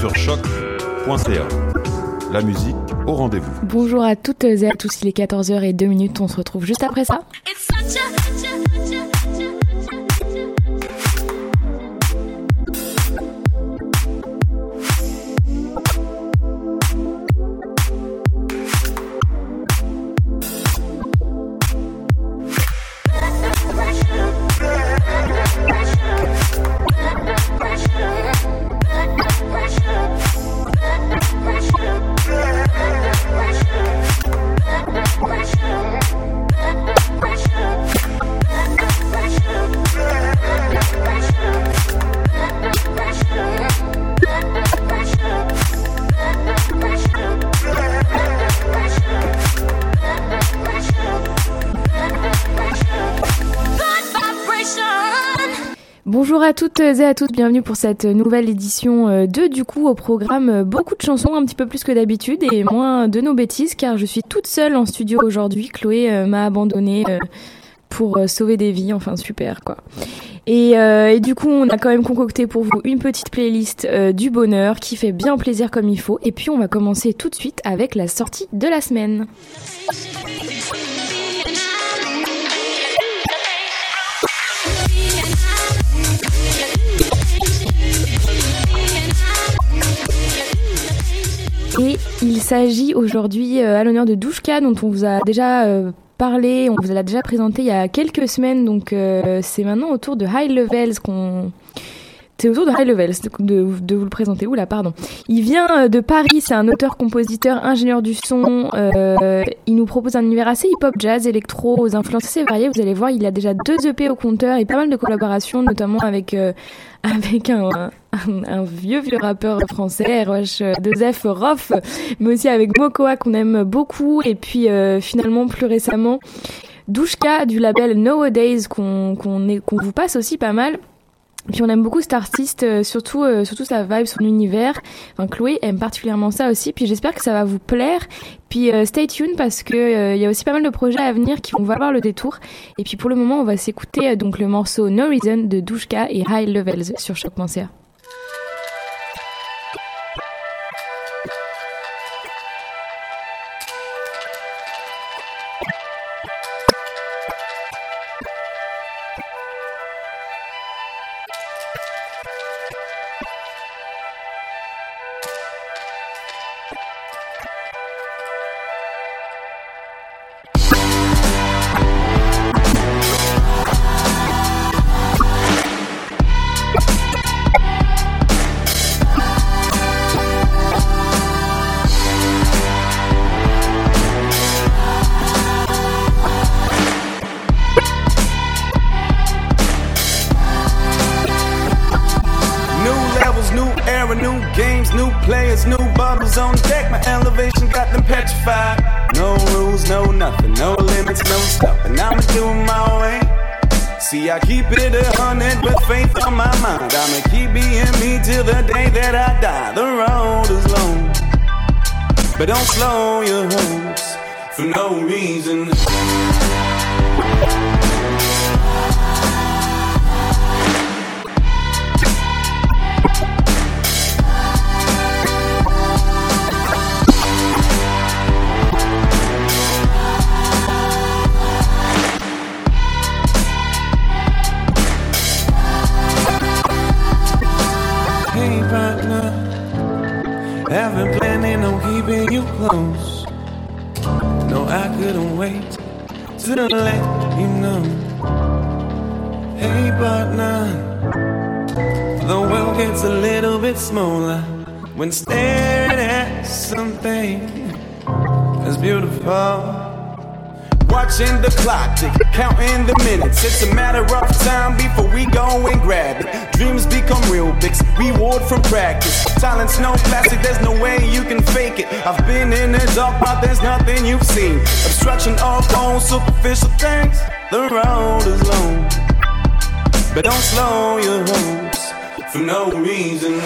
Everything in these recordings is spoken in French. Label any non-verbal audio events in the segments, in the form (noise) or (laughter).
Sur choc.ca. La musique au rendez-vous. Bonjour à toutes et à tous, il est 14h et 2 minutes, on se retrouve juste après ça. Toutes et à tous, bienvenue pour cette nouvelle édition de Du coup au programme beaucoup de chansons, un petit peu plus que d'habitude et moins de nos bêtises car je suis toute seule en studio aujourd'hui. Chloé euh, m'a abandonnée euh, pour euh, sauver des vies, enfin super quoi. Et, euh, et, du coup on a quand même concocté pour vous une petite playlist euh, du bonheur qui fait bien plaisir comme il faut et puis on va commencer tout de suite avec la sortie de la semaine. Il s'agit aujourd'hui à l'honneur de Douchka, dont on vous a déjà euh, parlé, on vous l'a déjà présenté il y a quelques semaines, donc euh, c'est maintenant autour de High Levels qu'on... C'est autour de High Levels de, vous le présenter. Oula, pardon. Il vient de Paris, c'est un auteur, compositeur, ingénieur du son. Euh, il nous propose un univers assez hip-hop, jazz, électro, aux influences assez variées. Vous allez voir, il a déjà deux EP au compteur et pas mal de collaborations, notamment avec euh, (laughs) avec un, vieux vieux rappeur français, RH2F Rof, mais aussi avec Mokoa qu'on aime beaucoup, et puis euh, finalement plus récemment Douchka du label Nowadays qu'on qu'on vous passe aussi pas mal. Puis on aime beaucoup cet artiste, euh, surtout euh, surtout sa vibe, son univers. Enfin, Chloé aime particulièrement ça aussi. Puis j'espère que ça va vous plaire. Puis euh, stay tuned parce que il y a aussi pas mal de projets à venir qui vont valoir le détour. Et puis pour le moment, on va s'écouter donc le morceau No Reason de Douchka et High Levels sur choc.ca. Wolves that I die. The road is long, but don't slow your hopes for no reason. You close. No, I couldn't wait to let you know. Hey partner, the world gets a little bit smaller when staring at something as beautiful. Watching the clock tick, counting the minutes. It's a matter of time before we go and grab it. Dreams become real big, reward from practice. Talent's no plastic, there's no way you can fake it. I've been in the dark, but there's nothing you've seen. Obstruction of all superficial things. The road is long, but don't slow your hopes for no reason.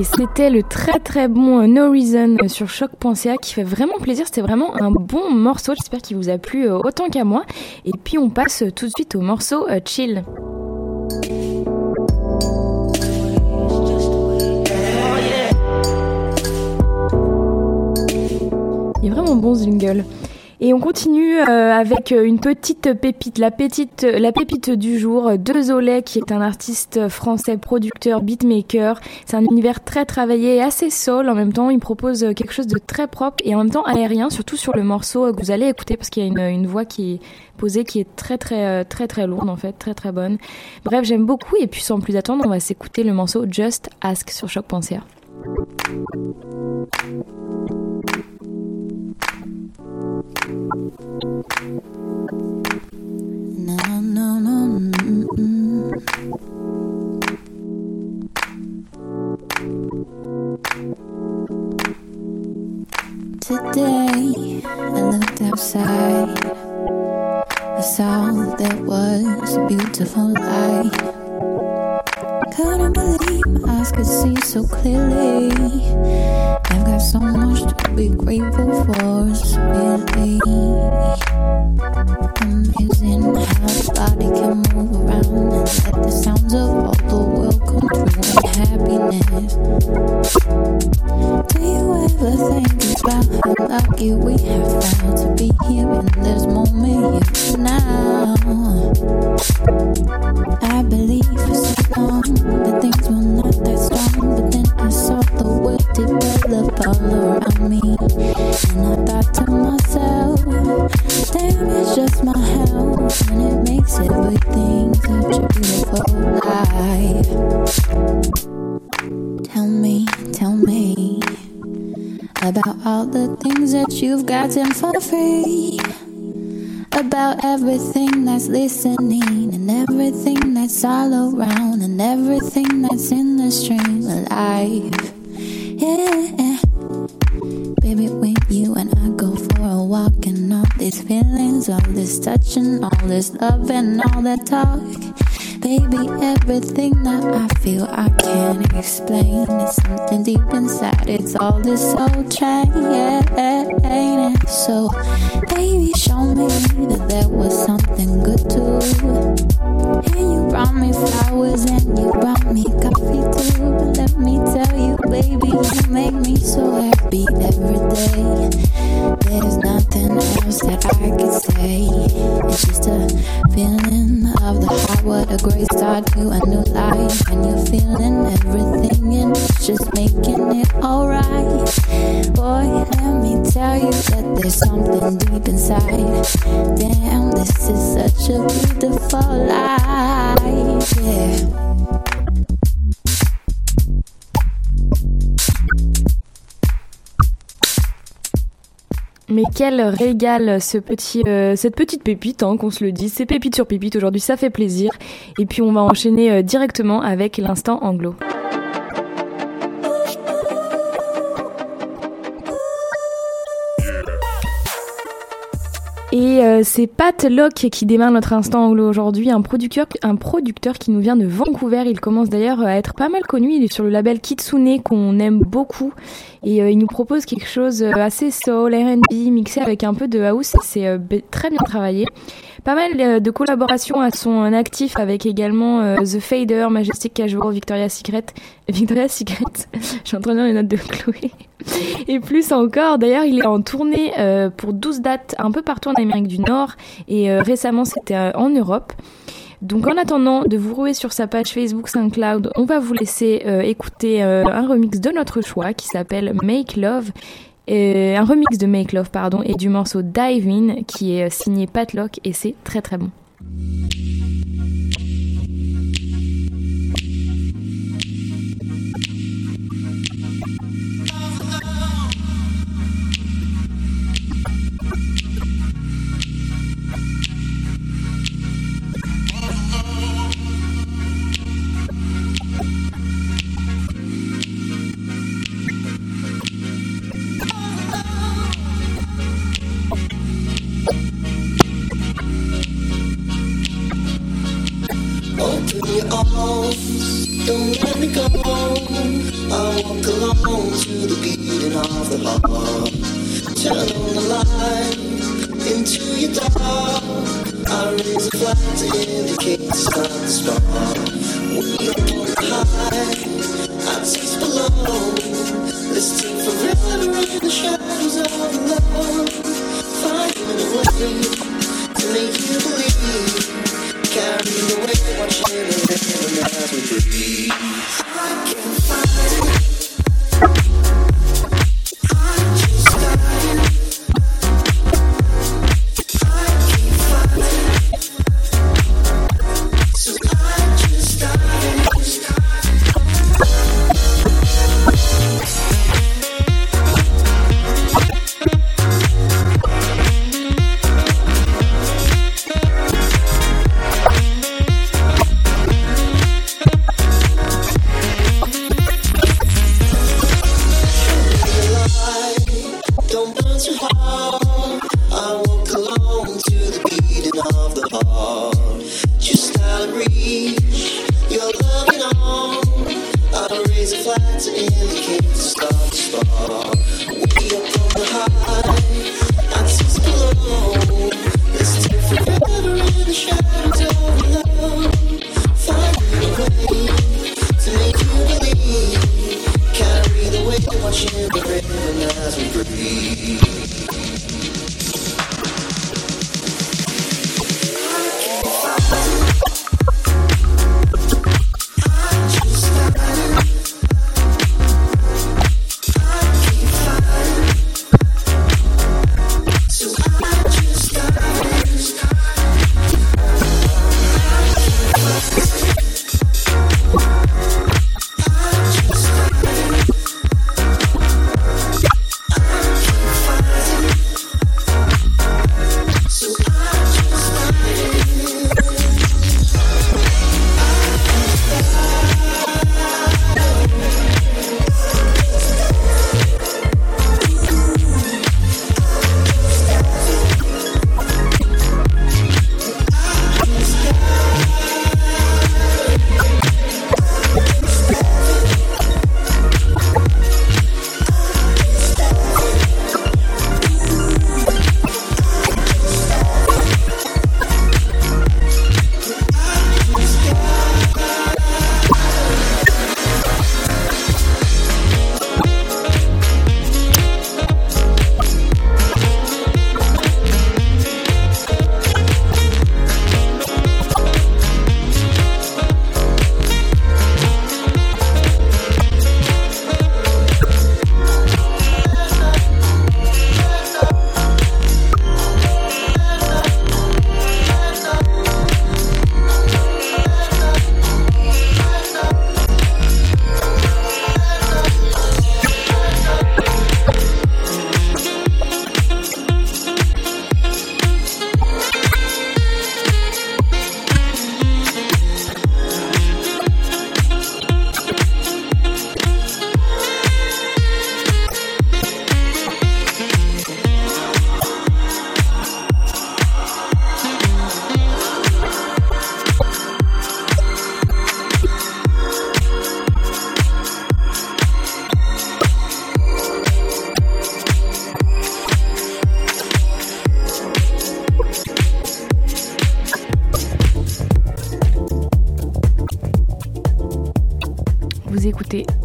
Et c'était le très très bon euh, No Reason euh, sur choc.ca qui fait vraiment plaisir. C'était vraiment un bon morceau. J'espère qu'il vous a plu euh, autant qu'à moi. Et puis on passe tout de suite au morceau Chill. Il est vraiment bon ce jingle. Et on continue euh, avec euh, une petite pépite, la pépite, la pépite du jour, de Zolet, qui est un artiste français, producteur, beatmaker. C'est un univers très travaillé assez soul en même temps. Il propose euh, quelque chose de très propre et en même temps aérien, surtout sur le morceau euh, que vous allez écouter parce qu'il y a une, voix qui est posée, qui est très très euh, très très lourde en fait, très très bonne. Bref, j'aime beaucoup et puis sans plus attendre, on va s'écouter le morceau Just Ask sur choc.ca. No, Mm, mm. outside. I saw there was a beautiful light. Couldn't believe my eyes could see so clearly. I've got so much to be grateful for, so really. Amazing how the body can move around and let the sounds of all the world come through in happiness. Do you ever think about how lucky we have found to be here in this moment here now? I believe so long things were not that strong, but then I saw the world develop all around me, and I thought to myself, damn, it's just my health, and it makes everything such a beautiful life. Tell me, tell me about all the things that you've gotten for free. About everything that's listening and everything that's all around and everything that's in the stream alive. Yeah. Baby, when you and I go for a walk and all these feelings, all this touching, all this love, and all that talk. Baby, everything that I feel I can't explain. It's something deep inside. It's all this soul train. Yeah. So, baby, show me that there was something good too. And you brought me flowers and you brought me coffee too. But let me tell you, baby, you make me so happy every day. There's nothing else that I could say. It's just a feeling of the heart. What a great start to a new life. And you're feeling everything and just making it alright. Mais quel régal ce petit, euh, cette petite pépite, hein, qu'on se le dise. C'est pépite sur pépite aujourd'hui, ça fait plaisir. Et puis on va enchaîner euh, directement avec l'instant anglo. Et euh, c'est Pat Locke qui démarre notre instant anglo aujourd'hui, un producteur, un producteur qui nous vient de Vancouver. Il commence d'ailleurs à être pas mal connu. Il est sur le label Kitsune qu'on aime beaucoup et euh, il nous propose quelque chose euh, assez soul, R&B, mixé avec un peu de house. C'est très bien travaillé. Pas mal de collaborations à son actif avec également The Fader, Majestic Casual, Victoria's Secret, (laughs) Victoria's Secret. (laughs) Je suis les notes de Chloé. Et plus encore, d'ailleurs, il est en tournée pour 12 dates un peu partout en Amérique du Nord et récemment c'était en Europe. Donc en attendant de vous rouer sur sa page Facebook SoundCloud, on va vous laisser écouter un remix de notre choix qui s'appelle Make Love. un remix de Make Love, pardon, et du morceau Dive In qui est signé Pat Locke et c'est très très bon. Light into your dark. I raise a flag to indicate the the spark. We are on high, I taste below. Let's take forever in the shadows of love. Finding a way to make you believe. Carry the weight, watching it as we breathe. I can find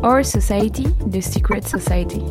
Our Society The Secret Society.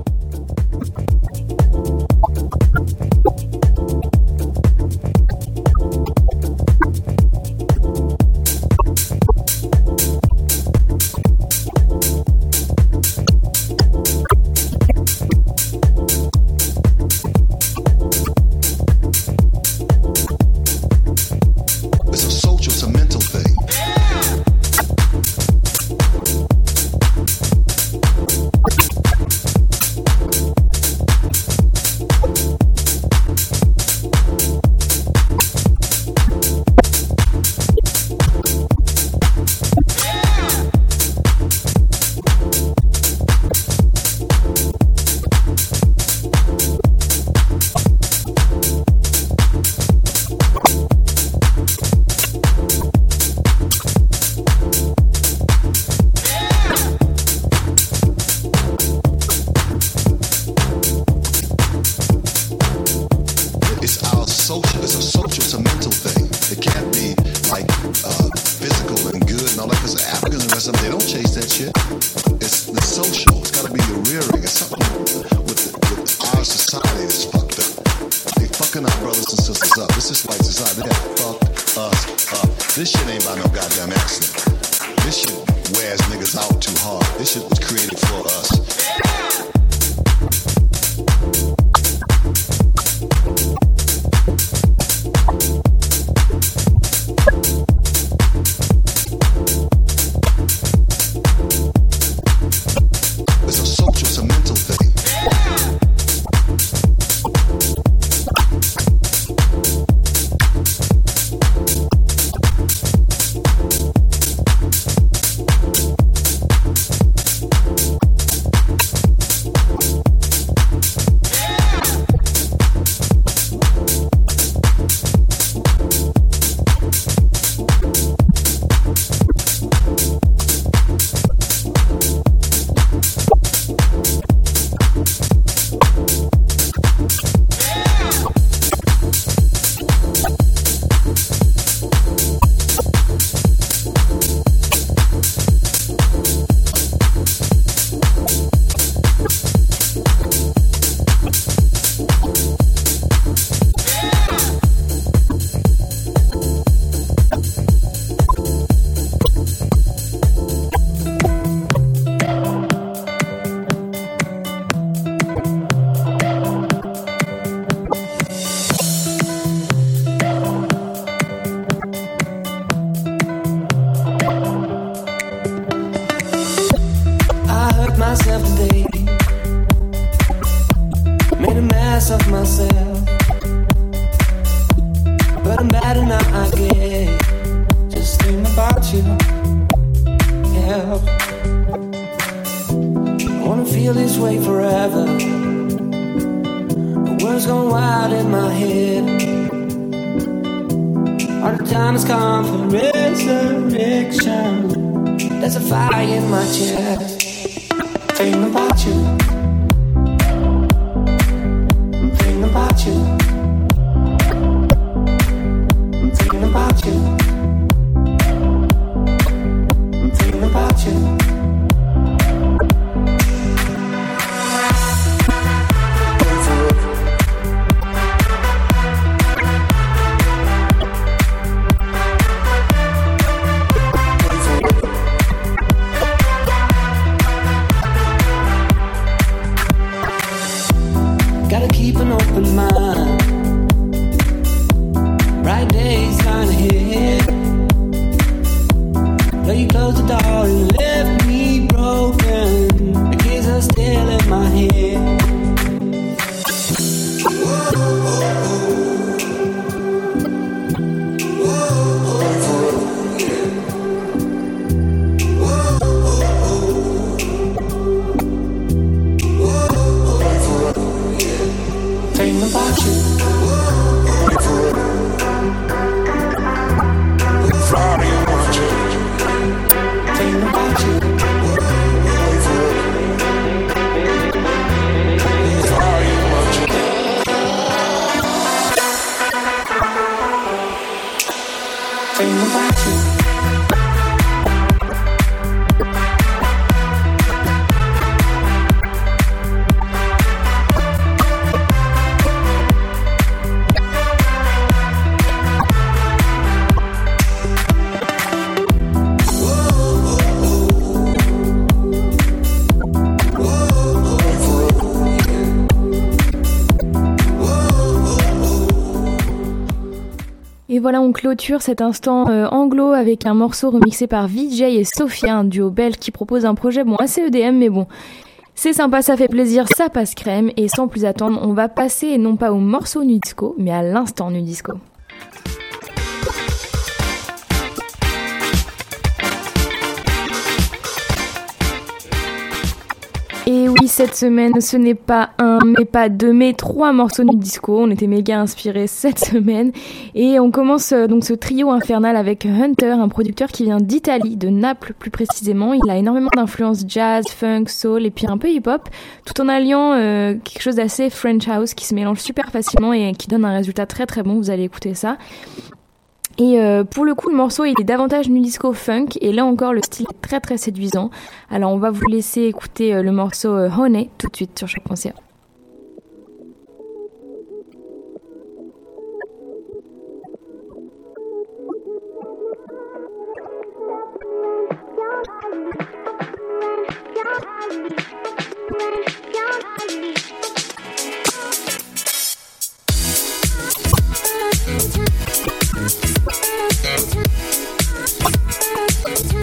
Voilà, on clôture cet instant euh, anglo avec un morceau remixé par VJ et Sophia, un duo belge qui propose un projet bon assez EDM, mais bon. C'est sympa, ça fait plaisir, ça passe crème. Et sans plus attendre, on va passer non pas au morceau Nudisco, mais à l'instant Nudisco. Cette semaine, ce n'est pas un, mais pas deux, mais trois morceaux du disco. On était méga inspirés cette (laughs) semaine. Et on commence euh, donc ce trio infernal avec Hunter, un producteur qui vient d'Italie, de Naples plus précisément. Il a énormément d'influence jazz, funk, soul et puis un peu hip-hop, tout en alliant euh, quelque chose d'assez French house qui se mélange super facilement et qui donne un résultat très très bon. Vous allez écouter ça. Et euh, pour le coup, le morceau il est davantage nu disco funk et là encore le style est très très séduisant. Alors on va vous laisser écouter euh, le morceau euh, Honey tout de suite sur concert. Vous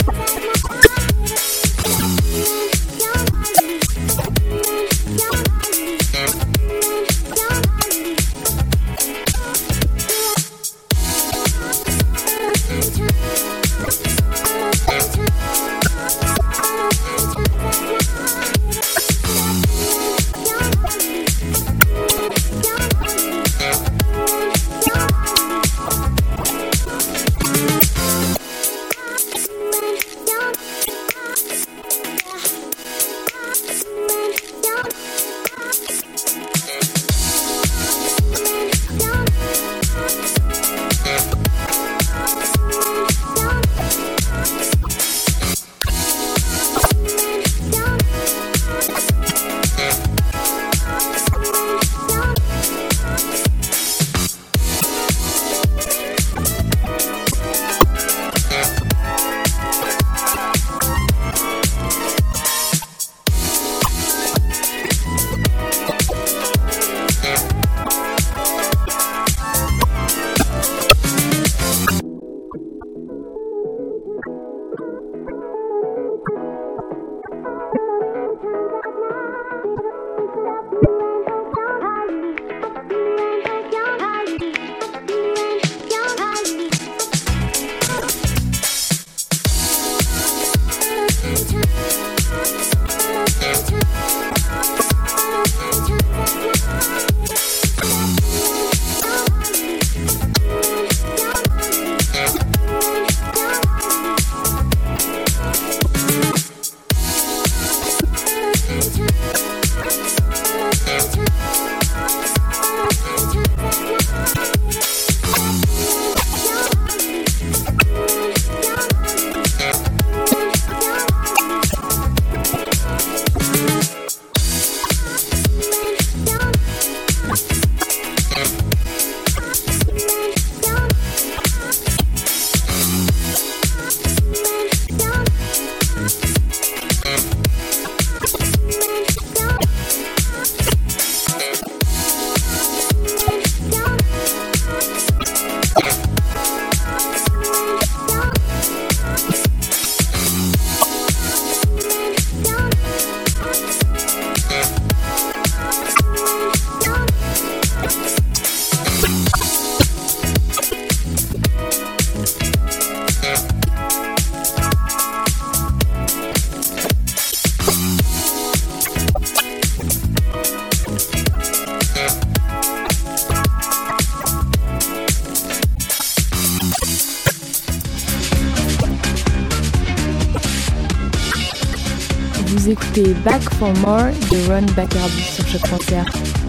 écoutez Back for More de Ron Bacardi sur chaque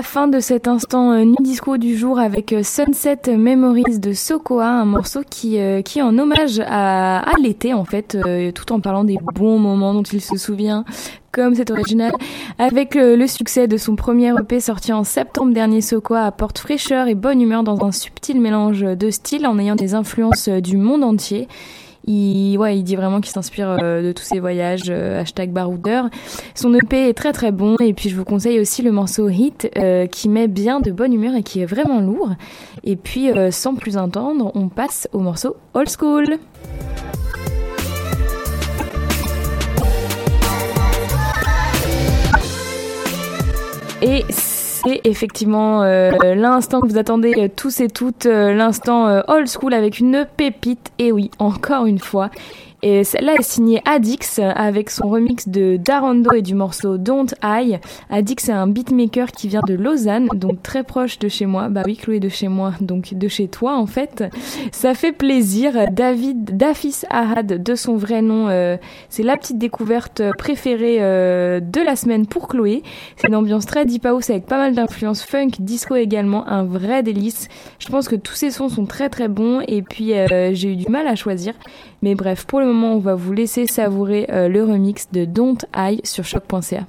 voilà, fin de cet instant euh, disco du jour avec euh, Sunset Memories de Sokoa, un morceau qui, euh, qui est en hommage à, à l'été en fait, euh, tout en parlant des bons moments dont il se souvient, comme c'est original. Avec euh, le succès de son premier EP sorti en septembre dernier, Sokoa apporte fraîcheur et bonne humeur dans un subtil mélange de styles en ayant des influences euh, du monde entier. Il, ouais, il dit vraiment qu'il s'inspire euh, de tous ses voyages, euh, hashtag baroudeur. Son EP est très très bon et puis je vous conseille aussi le morceau Hit euh, qui met bien de bonne humeur et qui est vraiment lourd. Et puis sans plus attendre, on passe au morceau Old School. Et c'est effectivement euh, l'instant que vous attendez euh, tous et toutes, euh, l'instant old school avec une pépite. Et oui, encore une fois. Et celle-là est signée Adix avec son remix de Darondo et du morceau Don't I. Adix est un beatmaker qui vient de Lausanne, donc très proche de chez moi. Bah oui, Chloé de chez moi, donc de chez toi en fait. Ça fait plaisir. David Dafis Ahad de son vrai nom, euh, c'est la petite découverte préférée euh, de la semaine pour Chloé. C'est une ambiance très deep house avec pas mal d'influences funk, disco également, un vrai délice. Je pense que tous ces sons sont très très bons et puis euh, j'ai eu du mal à choisir. Mais bref, pour le moment, on va vous laisser savourer euh, le remix de Don't I sur choc.ca.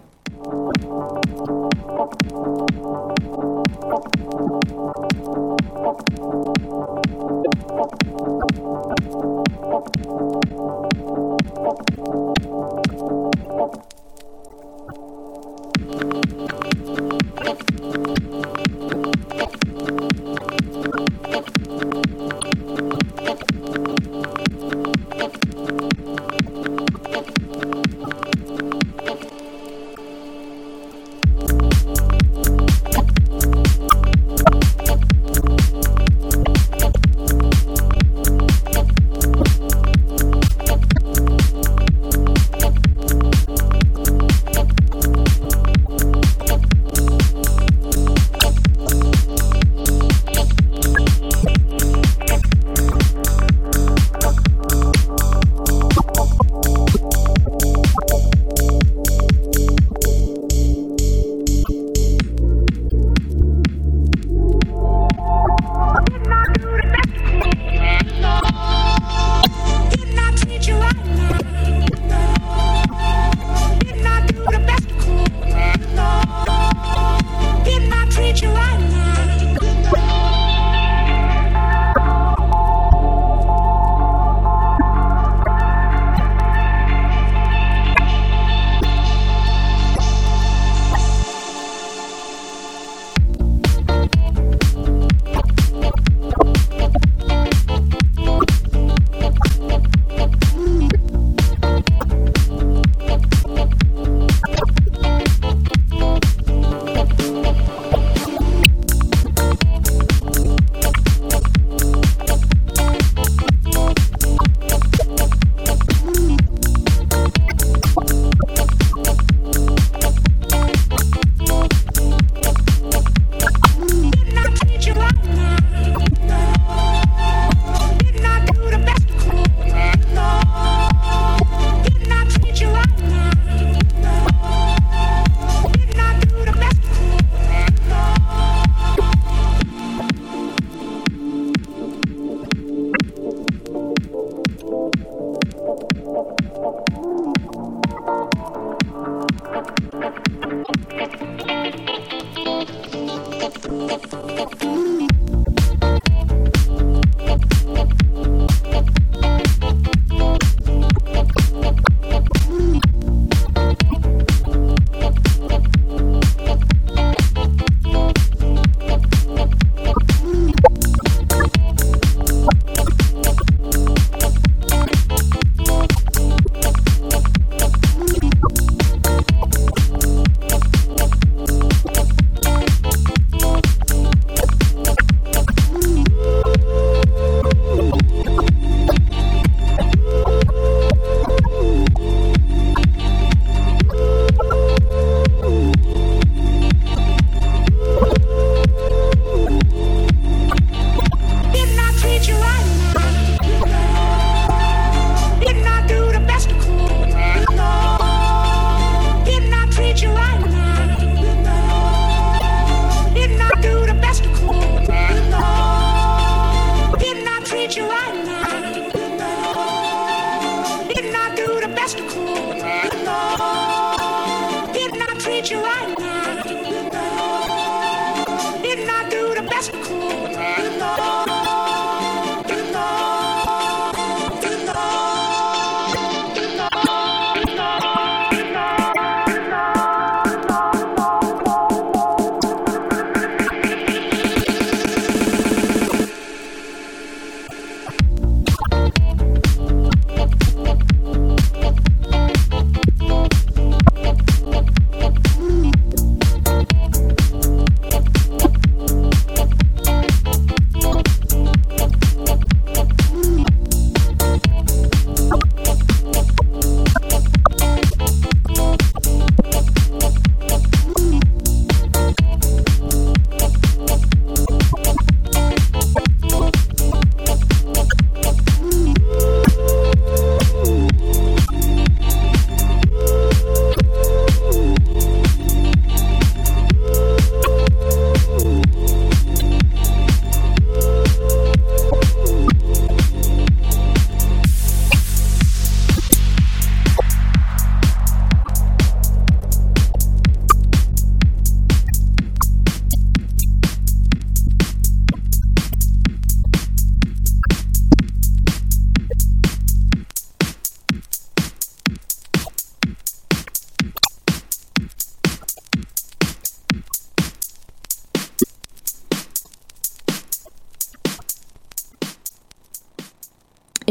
do the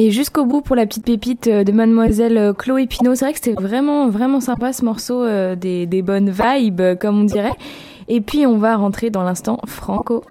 Et jusqu'au bout pour la petite pépite euh, de mademoiselle euh, Chloé Pinot. C'est vrai que c'était vraiment, vraiment sympa ce morceau, euh, des, bonnes vibes, comme on dirait. Et puis on va rentrer dans l'instant franco.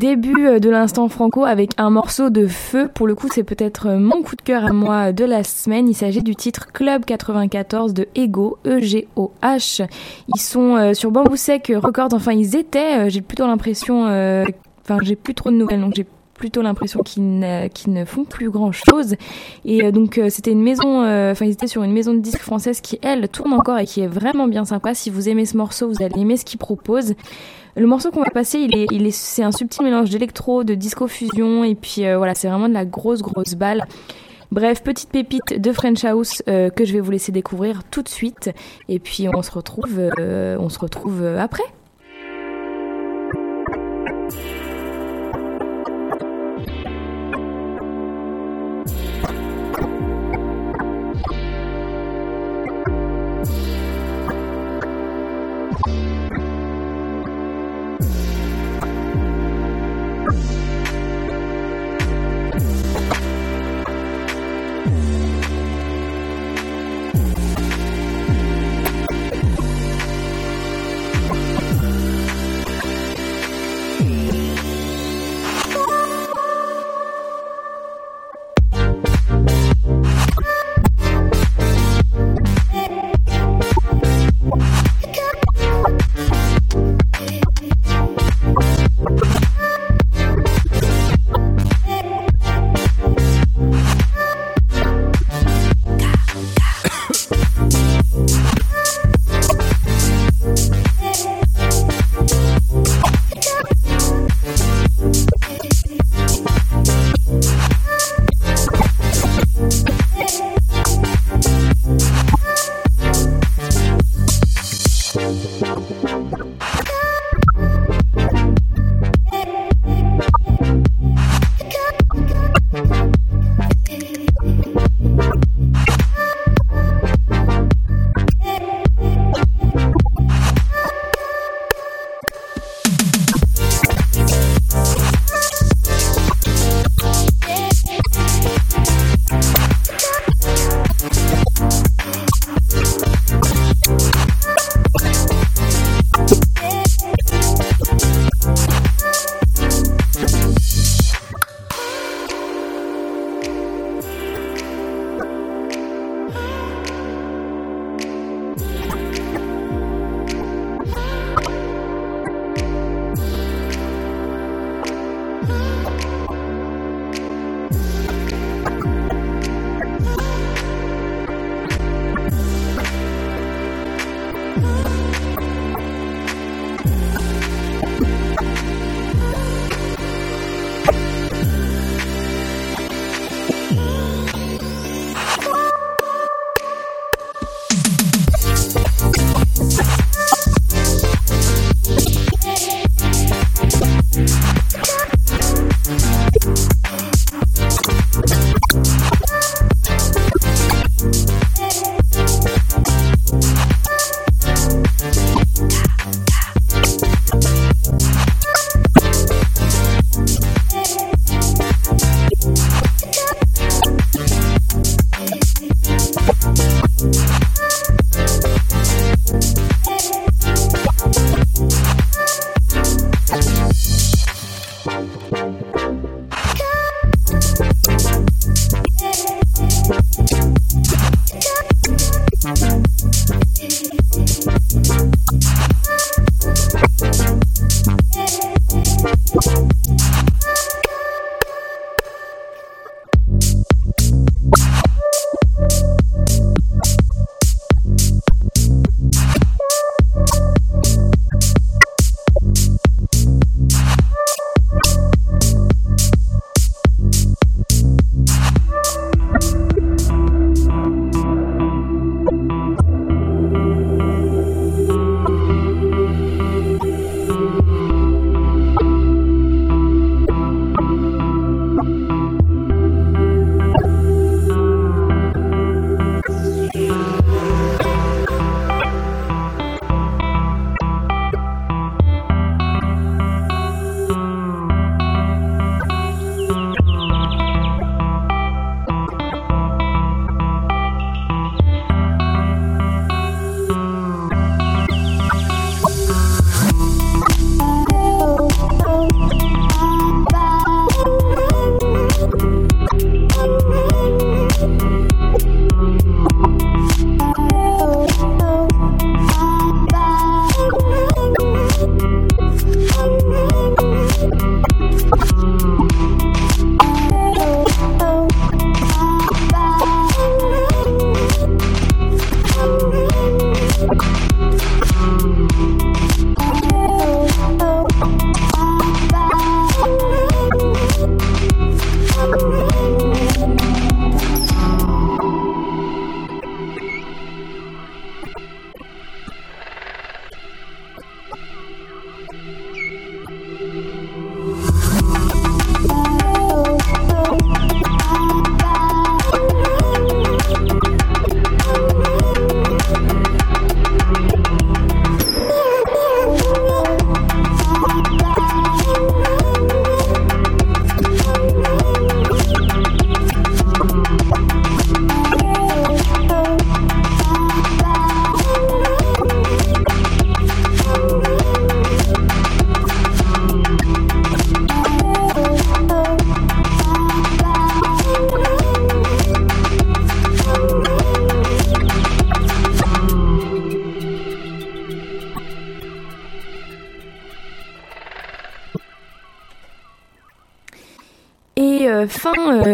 Début euh, de l'instant franco avec un morceau de feu. Pour le coup, c'est peut-être euh, mon coup de cœur à moi de la semaine. Il s'agit du titre Club 94 de Ego, E-G-O-H. Ils sont euh, sur Bamboo Sec Records. Enfin, ils étaient. j'ai plutôt l'impression. Enfin, j'ai plus trop de nouvelles, donc j'ai plutôt l'impression qu'ils ne, qu'ils font plus grand chose. Et donc c'était une maison, enfin ils étaient sur une maison de disques française qui elle tourne encore et qui est vraiment bien sympa. Si vous aimez ce morceau, vous allez aimer ce qu'il propose. Le morceau qu'on va passer, il est, c'est un subtil mélange d'électro, de disco fusion et puis euh, voilà, c'est vraiment de la grosse grosse balle. Bref, petite pépite de French House euh, que je vais vous laisser découvrir tout de suite. Et puis on se retrouve, euh, on se retrouve après.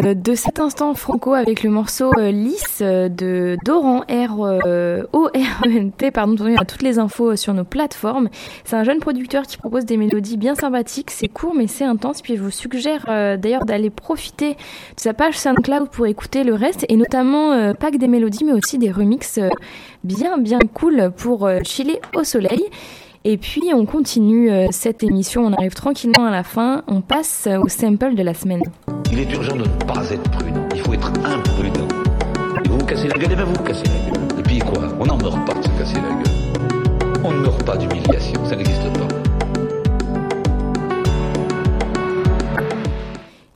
Euh, de cet instant franco avec le morceau euh, euh, de Doran R euh, O R E N T pardon, on a toutes les infos sur nos plateformes. C'est un jeune producteur qui propose des mélodies bien sympathiques, c'est court mais c'est intense puis je vous suggère euh, d'ailleurs d'aller profiter de sa page SoundCloud pour écouter le reste et notamment euh, pas que des mélodies mais aussi des remixes euh, bien bien cool pour euh, chiller au soleil. Et puis on continue euh, cette émission, on arrive tranquillement à la fin, on passe euh, au sample de la semaine. Il est urgent de ne pas être prudent. Il faut être imprudent. Et vous vous cassez la gueule, et bien vous vous cassez la gueule. Et puis quoi? On n'en meurt pas de se casser la gueule. On ne meurt pas d'humiliation, ça n'existe pas.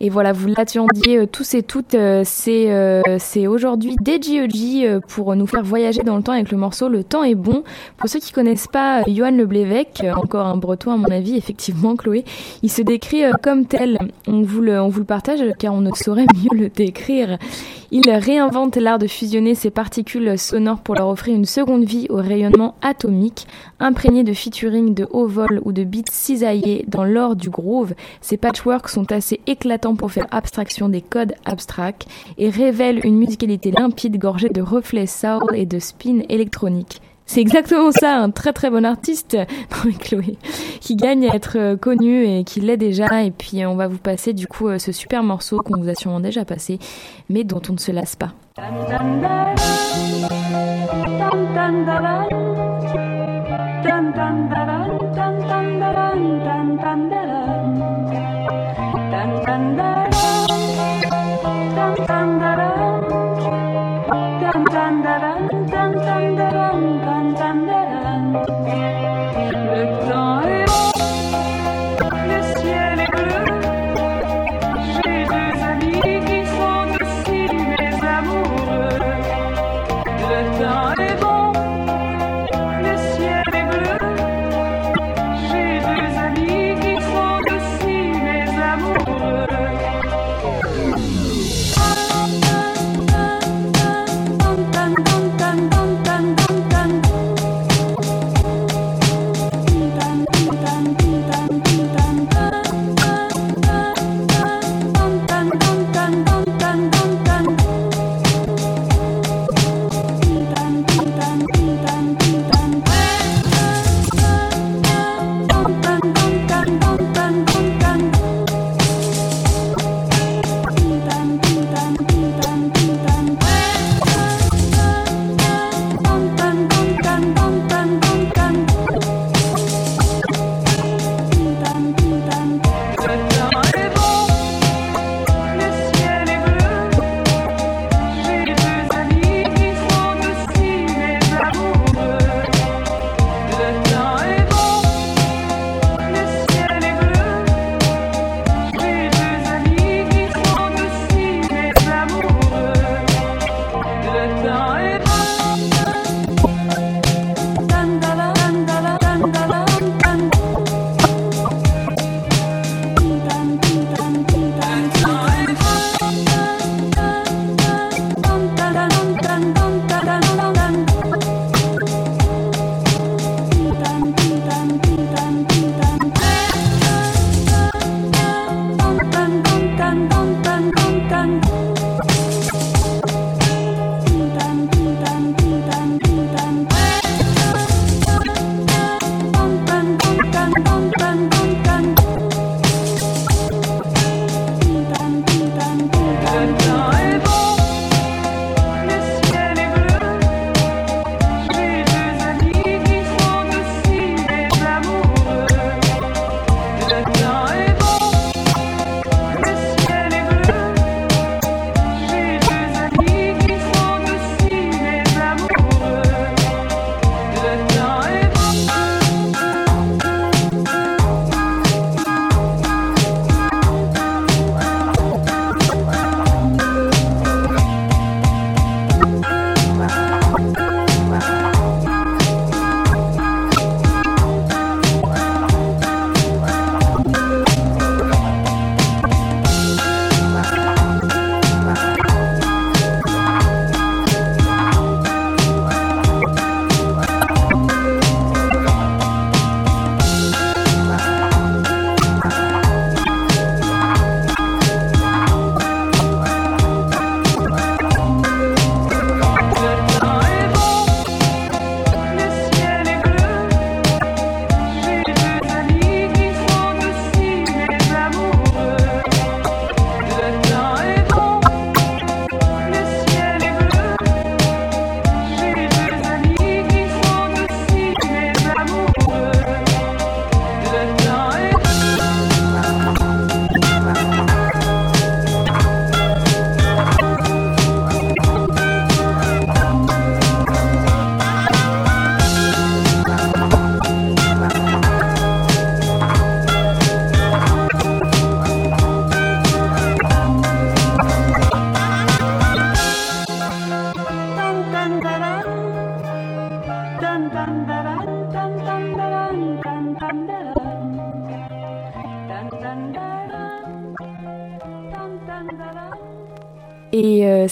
Et voilà, vous l'attendiez euh, tous et toutes, euh, c'est euh, c'est aujourd'hui euh, pour nous faire voyager dans le temps avec le morceau Le temps est bon. Pour ceux qui connaissent pas Johan Le Blévec, euh, encore un breton à mon avis, (laughs) effectivement Chloé, il se décrit comme tel. On vous le partage car on ne saurait (laughs) mieux le décrire. Il réinvente l'art de fusionner ces particules sonores pour leur offrir une seconde vie au rayonnement atomique, imprégné de featuring de haut vol ou de beats cisaillés dans l'or du groove. Ces patchworks sont assez éclatants pour faire abstraction des codes abstracts et révèlent une musicalité limpide gorgée de reflets soul et de spin électronique. C'est exactement ça, un très très bon artiste, Chloé, qui gagne à être euh, connu et qui l'est déjà. Et puis on va vous passer du coup euh, ce super morceau qu'on vous a sûrement déjà passé, mais dont on ne se lasse pas. Le temps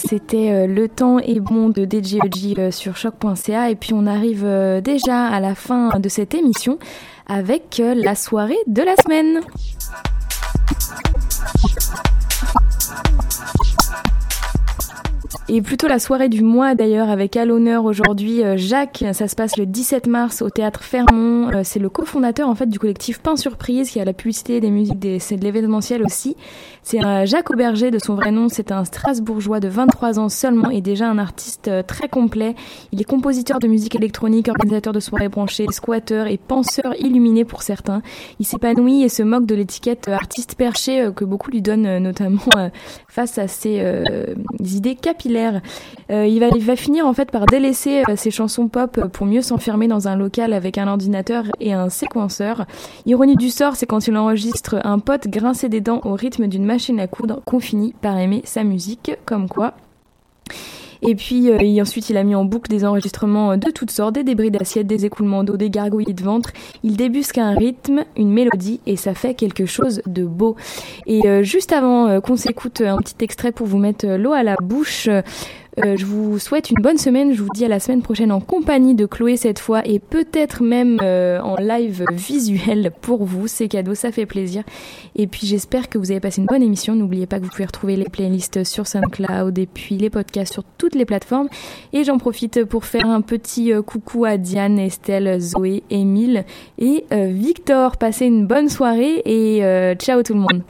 c'était euh, Le temps est bon de DJEG euh, sur choc.ca. Et puis on arrive euh, déjà à la fin de cette émission avec la soirée de la semaine. Et plutôt la soirée du mois d'ailleurs avec à l'honneur aujourd'hui euh, Jacques. Ça se passe le 17 mars au théâtre Fermont. Euh, c'est le cofondateur en fait du collectif Pain Surprise qui a la publicité des musiques, des, c'est de l'événementiel aussi. C'est Jacques Auberger de son vrai nom. C'est un Strasbourgeois de 23 ans seulement et déjà un artiste euh, très complet. Il est compositeur de musique électronique, organisateur de soirées branchées, squatteur et penseur illuminé pour certains. Il s'épanouit et se moque de l'étiquette artiste perché que beaucoup lui donnent, notamment face à ses idées capillaires. Euh, il, va, finir en fait par délaisser euh, ses chansons pop pour mieux s'enfermer dans un local avec un ordinateur et un séquenceur. Ironie du sort, c'est quand il enregistre un pote grincer des dents au rythme d'une machine à coudre qu'on finit par aimer sa musique, comme quoi. Et puis euh, et ensuite, il a mis en boucle des enregistrements de toutes sortes, des débris d'assiettes, des écoulements d'eau, des gargouillis de ventre. Il débusque un rythme, une mélodie, et ça fait quelque chose de beau. Et euh, juste avant euh, qu'on s'écoute un petit extrait pour vous mettre euh, l'eau à la bouche, euh, je vous souhaite une bonne semaine. Je vous dis à la semaine prochaine en compagnie de Chloé cette fois et peut-être même euh, en live visuel pour vous. C'est cadeau, ça fait plaisir. Et puis j'espère que vous avez passé une bonne émission. N'oubliez pas que vous pouvez retrouver les playlists sur SoundCloud et puis les podcasts sur toutes les plateformes. Et j'en profite pour faire un petit euh, coucou à Diane, Estelle, Zoé, Émile et Victor. Passez une bonne soirée et ciao tout le monde.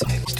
Thanks.